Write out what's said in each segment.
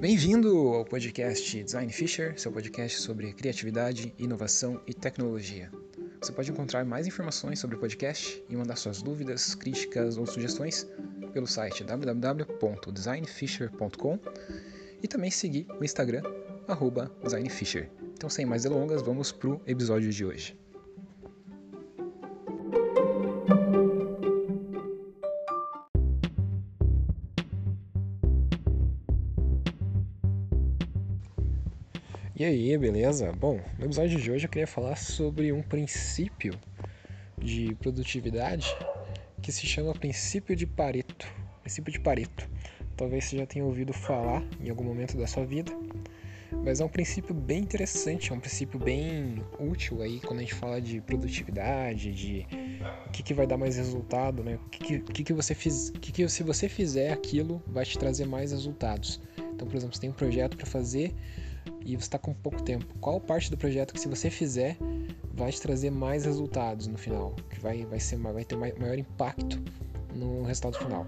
Bem-vindo ao podcast Design Fisher, seu podcast sobre criatividade, inovação e tecnologia. Você pode encontrar mais informações sobre o podcast e mandar suas dúvidas, críticas ou sugestões pelo site www.designfisher.com e também seguir o Instagram, designfisher. Então, sem mais delongas, vamos para o episódio de hoje. E aí, beleza? Bom, no episódio de hoje eu queria falar sobre um princípio de produtividade que se chama princípio de Pareto. Princípio de Pareto. Talvez você já tenha ouvido falar em algum momento da sua vida, mas é um princípio bem interessante, é um princípio bem útil aí quando a gente fala de produtividade, de o que, que vai dar mais resultado, né? O que, que, que você fiz, que, que se você fizer aquilo vai te trazer mais resultados. Então, por exemplo, você tem um projeto para fazer e você está com pouco tempo. Qual parte do projeto que se você fizer vai te trazer mais resultados no final, que vai, vai, ser, vai ter maior impacto no resultado final.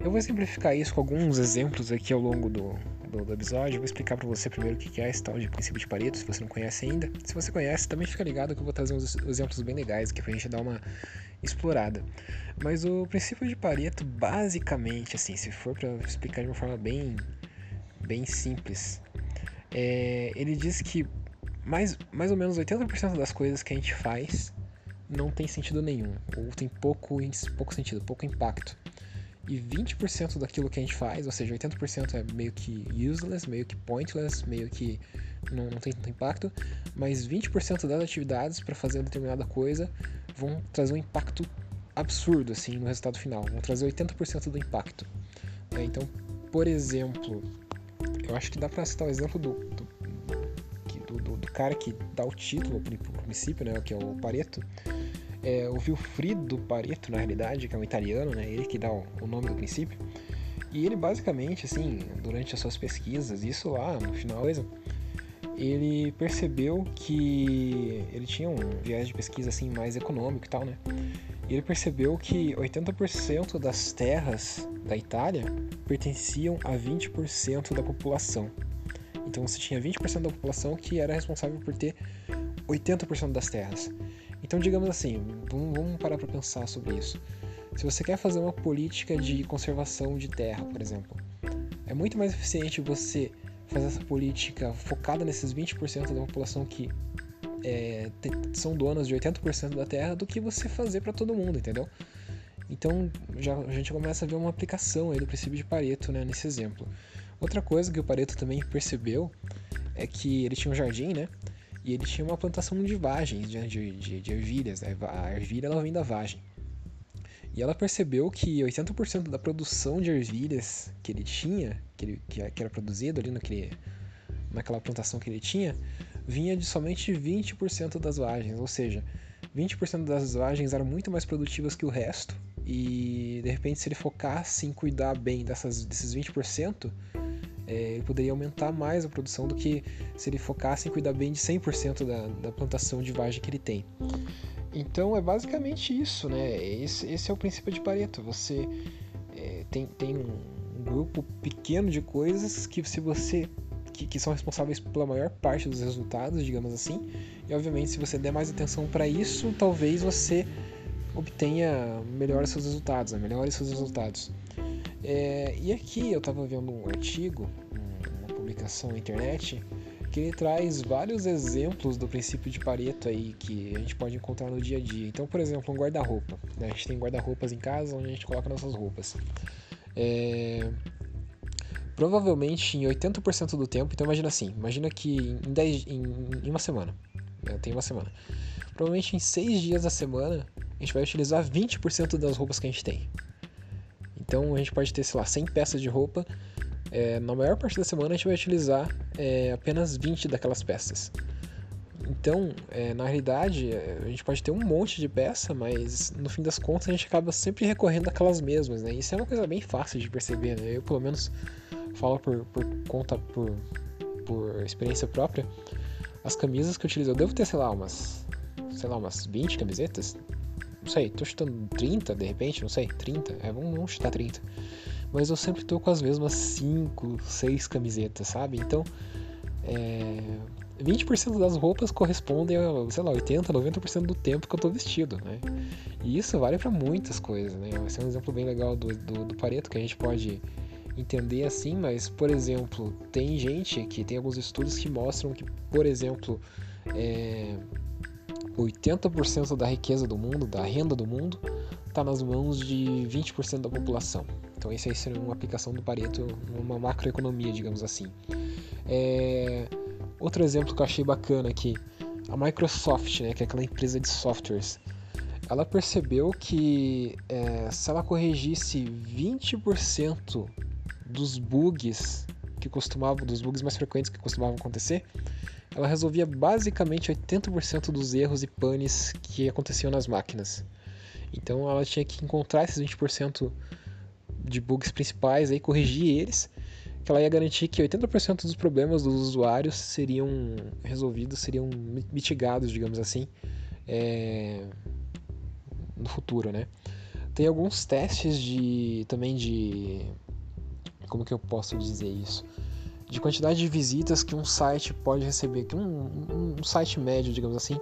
Eu vou exemplificar isso com alguns exemplos aqui ao longo do, do, do episódio. Vou explicar para você primeiro o que é esse tal de princípio de Pareto, se você não conhece ainda. Se você conhece, também fica ligado que eu vou trazer uns exemplos bem legais aqui pra gente dar uma explorada. Mas o princípio de Pareto, basicamente, assim, se for para explicar de uma forma bem, bem simples, é, ele diz que mais, mais ou menos 80% das coisas que a gente faz não tem sentido nenhum, ou tem pouco, pouco sentido, pouco impacto. E 20% daquilo que a gente faz, ou seja, 80% é meio que useless, meio que pointless, meio que não, não tem tanto impacto, mas 20% das atividades para fazer determinada coisa vão trazer um impacto absurdo assim no resultado final, vão trazer 80% do impacto. É, então, por exemplo, eu acho que dá para citar o exemplo do, do, do, do, cara que dá o título pro princípio, né, que é o Pareto. É, o Wilfrido Pareto, na realidade, que é um italiano, né, ele que dá o, o nome do princípio. E ele basicamente, assim, durante as suas pesquisas, isso lá no final, ele percebeu que ele tinha um viés de pesquisa assim mais econômico e tal, né? E ele percebeu que 80% das terras da Itália pertenciam a 20% da população. Então você tinha 20% da população que era responsável por ter 80% das terras. Então, digamos assim, vamos, vamos parar para pensar sobre isso. Se você quer fazer uma política de conservação de terra, por exemplo, é muito mais eficiente você fazer essa política focada nesses 20% da população que é, são donas de 80% da terra do que você fazer para todo mundo, entendeu? Então já, a gente começa a ver uma aplicação aí do princípio de Pareto né, nesse exemplo. Outra coisa que o Pareto também percebeu é que ele tinha um jardim, né? E ele tinha uma plantação de vagens, de, de, de ervilhas. Né? A ervilha ela vem da vagem. E ela percebeu que 80% da produção de ervilhas que ele tinha, que, ele, que era produzido ali naquele, naquela plantação que ele tinha, vinha de somente 20% das vagens. Ou seja, 20% das vagens eram muito mais produtivas que o resto e de repente, se ele focasse em cuidar bem dessas, desses 20%, é, ele poderia aumentar mais a produção do que se ele focasse em cuidar bem de 100% da, da plantação de vagem que ele tem. Então é basicamente isso, né? Esse, esse é o princípio de Pareto. Você é, tem, tem um, um grupo pequeno de coisas que se você que, que, são responsáveis pela maior parte dos resultados, digamos assim. E obviamente, se você der mais atenção para isso, talvez você obtenha melhores seus resultados, né? seus resultados. É, e aqui eu estava vendo um artigo, uma publicação na internet, que ele traz vários exemplos do princípio de Pareto aí que a gente pode encontrar no dia a dia. Então, por exemplo, um guarda-roupa. Né? A gente tem guarda-roupas em casa onde a gente coloca nossas roupas. É... Provavelmente em 80% do tempo, então imagina assim, imagina que em, 10, em, em uma semana, eu tenho uma semana. Provavelmente em 6 dias da semana a gente vai utilizar 20% das roupas que a gente tem. Então a gente pode ter, sei lá, 100 peças de roupa. É, na maior parte da semana a gente vai utilizar é, apenas 20 daquelas peças. Então, é, na realidade, é, a gente pode ter um monte de peça, mas no fim das contas a gente acaba sempre recorrendo àquelas mesmas, né? Isso é uma coisa bem fácil de perceber, né? Eu, pelo menos, falo por, por conta, por, por experiência própria. As camisas que eu utilizo, eu devo ter, sei lá, umas, sei lá, umas 20 camisetas, não sei, tô chutando 30 de repente, não sei, 30, é, vamos, vamos chutar 30. mas eu sempre tô com as mesmas 5, 6 camisetas, sabe? Então, é, 20% das roupas correspondem a, sei lá, 80, 90% do tempo que eu tô vestido, né? E isso vale para muitas coisas, né? Esse é um exemplo bem legal do, do, do Pareto que a gente pode entender assim, mas, por exemplo, tem gente que tem alguns estudos que mostram que, por exemplo, é, 80% da riqueza do mundo, da renda do mundo, está nas mãos de 20% da população. Então, isso aí seria uma aplicação do Pareto numa macroeconomia, digamos assim. É, outro exemplo que eu achei bacana aqui, a Microsoft, né, que é aquela empresa de softwares, ela percebeu que é, se ela corrigisse 20% dos bugs que costumavam, dos bugs mais frequentes que costumavam acontecer, ela resolvia basicamente 80% dos erros e panes que aconteciam nas máquinas. Então ela tinha que encontrar esses 20% de bugs principais e corrigir eles, que ela ia garantir que 80% dos problemas dos usuários seriam resolvidos, seriam mitigados, digamos assim, é... no futuro, né? Tem alguns testes de também de como que eu posso dizer isso? De quantidade de visitas que um site pode receber, que um, um site médio, digamos assim,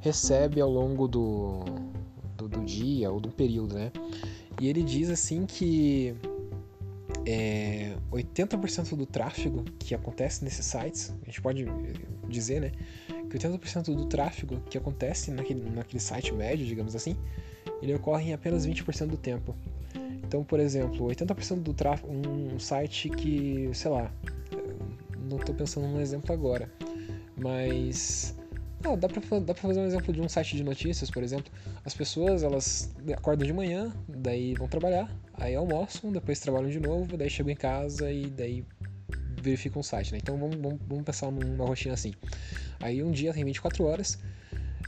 recebe ao longo do, do, do, dia ou do período, né? E ele diz assim que é, 80% do tráfego que acontece nesses sites, a gente pode dizer, né? Que 80% do tráfego que acontece naquele, naquele site médio, digamos assim, ele ocorre em apenas 20% do tempo. Então, por exemplo, 80% do tráfego, um site que, sei lá, não estou pensando num exemplo agora, mas não, dá pra, dá pra fazer um exemplo de um site de notícias, por exemplo. As pessoas, elas acordam de manhã, daí vão trabalhar, aí almoçam, depois trabalham de novo, daí chegam em casa e daí verificam o site, né? Então vamos, vamos, vamos pensar numa rotina assim. Aí um dia tem 24 horas,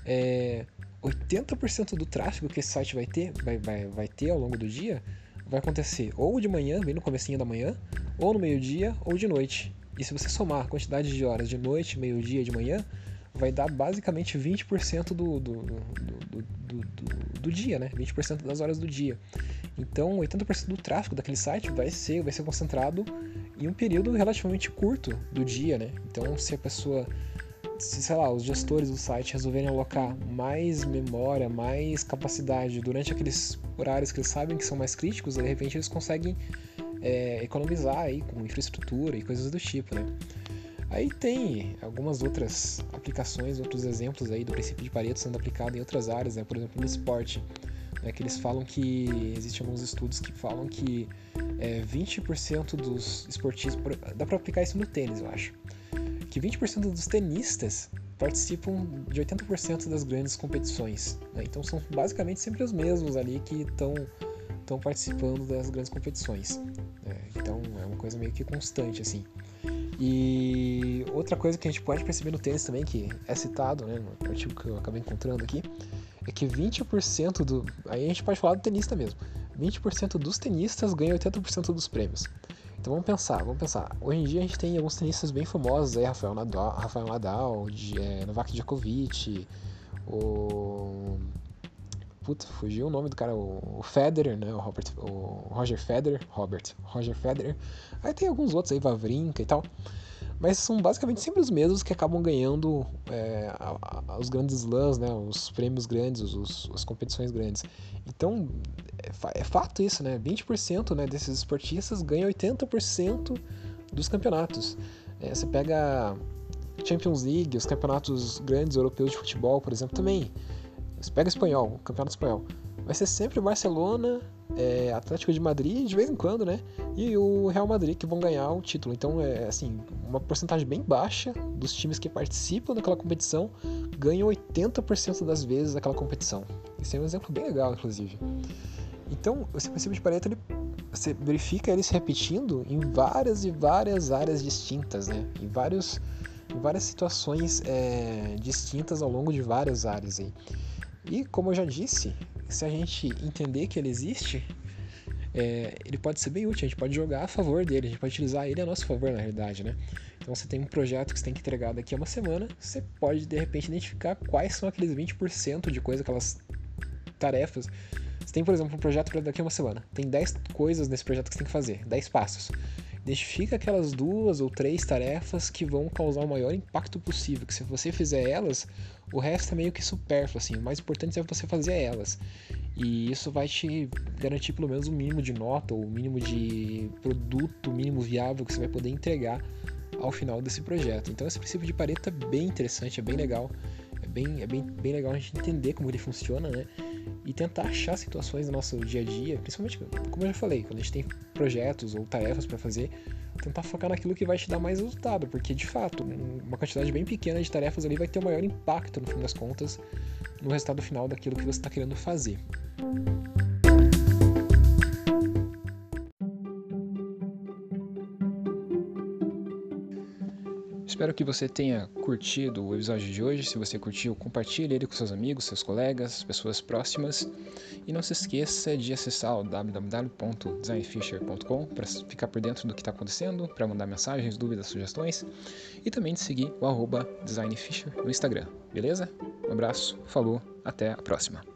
é, 80% do tráfego que esse site vai ter, vai, vai, vai ter ao longo do dia, vai acontecer ou de manhã, bem no comecinho da manhã, ou no meio-dia, ou de noite. E se você somar a quantidade de horas de noite, meio-dia e de manhã, vai dar basicamente 20% do, do, do, do, do dia, né? 20% das horas do dia. Então, 80% do tráfego daquele site vai ser, vai ser concentrado em um período relativamente curto do dia, né? Então, se a pessoa se, sei lá, os gestores do site resolverem alocar mais memória, mais capacidade durante aqueles horários que eles sabem que são mais críticos, de repente eles conseguem é, economizar aí com infraestrutura e coisas do tipo, né? Aí tem algumas outras aplicações, outros exemplos aí do princípio de Pareto sendo aplicado em outras áreas, né? Por exemplo, no esporte, né? que eles falam que existem alguns estudos que falam que é, 20% dos esportistas, dá para aplicar isso no tênis, eu acho que 20% dos tenistas participam de 80% das grandes competições. Né? Então são basicamente sempre os mesmos ali que estão participando das grandes competições. Né? Então é uma coisa meio que constante assim. E outra coisa que a gente pode perceber no tênis também, que é citado né, no artigo que eu acabei encontrando aqui, é que 20% do. Aí a gente pode falar do tenista mesmo. 20% dos tenistas ganham 80% dos prêmios. Então vamos pensar, vamos pensar. Hoje em dia a gente tem alguns tenistas bem famosos aí, Rafael Nadal, Rafael Nadal de, é, Novak Djokovic, o... Puta, fugiu o nome do cara, o, o Federer, né? O, Robert, o Roger Federer, Robert, Roger Federer. Aí tem alguns outros aí, Vavrinka e tal. Mas são basicamente sempre os mesmos que acabam ganhando é, a, a, os grandes slams, né? Os prêmios grandes, os, as competições grandes. Então, é, é fato isso, né? 20% né, desses esportistas ganham 80% dos campeonatos. É, você pega Champions League, os campeonatos grandes europeus de futebol, por exemplo, também. Você pega o espanhol, o campeonato espanhol. Vai ser sempre Barcelona, é, Atlético de Madrid, de vez em quando, né? E o Real Madrid que vão ganhar o título. Então, é assim, uma porcentagem bem baixa dos times que participam daquela competição ganham 80% das vezes daquela competição. Isso é um exemplo bem legal, inclusive. Então, esse princípio de Pareto, ele, você verifica ele se repetindo em várias e várias áreas distintas, né? Em, vários, várias situações é, distintas ao longo de várias áreas aí. E, como eu já disse, se a gente entender que ele existe, é, ele pode ser bem útil, a gente pode jogar a favor dele, a gente pode utilizar ele a nosso favor, na realidade, né? Então, você tem um projeto que você tem que entregar daqui a uma semana, você pode, de repente, identificar quais são aqueles 20% de coisa, aquelas tarefas Você tem, por exemplo, um projeto para daqui a uma semana. Tem 10 coisas nesse projeto que você tem que fazer, 10 passos. Identifica aquelas duas ou três tarefas que vão causar o maior impacto possível, que se você fizer elas, o resto é meio que supérfluo, assim. O mais importante é você fazer elas. E isso vai te garantir pelo menos o um mínimo de nota, ou o um mínimo de produto, mínimo viável que você vai poder entregar ao final desse projeto. Então esse princípio de Pareto é bem interessante, é bem legal. É bem, é bem, bem legal a gente entender como ele funciona, né? E tentar achar situações no nosso dia a dia, principalmente, como eu já falei, quando a gente tem projetos ou tarefas para fazer, tentar focar naquilo que vai te dar mais resultado, porque de fato, uma quantidade bem pequena de tarefas ali vai ter o maior impacto no fim das contas no resultado final daquilo que você está querendo fazer. Espero que você tenha curtido o episódio de hoje. Se você curtiu, compartilhe ele com seus amigos, seus colegas, pessoas próximas. E não se esqueça de acessar o www.designfisher.com para ficar por dentro do que está acontecendo, para mandar mensagens, dúvidas, sugestões. E também de seguir o designfisher no Instagram. Beleza? Um abraço, falou, até a próxima.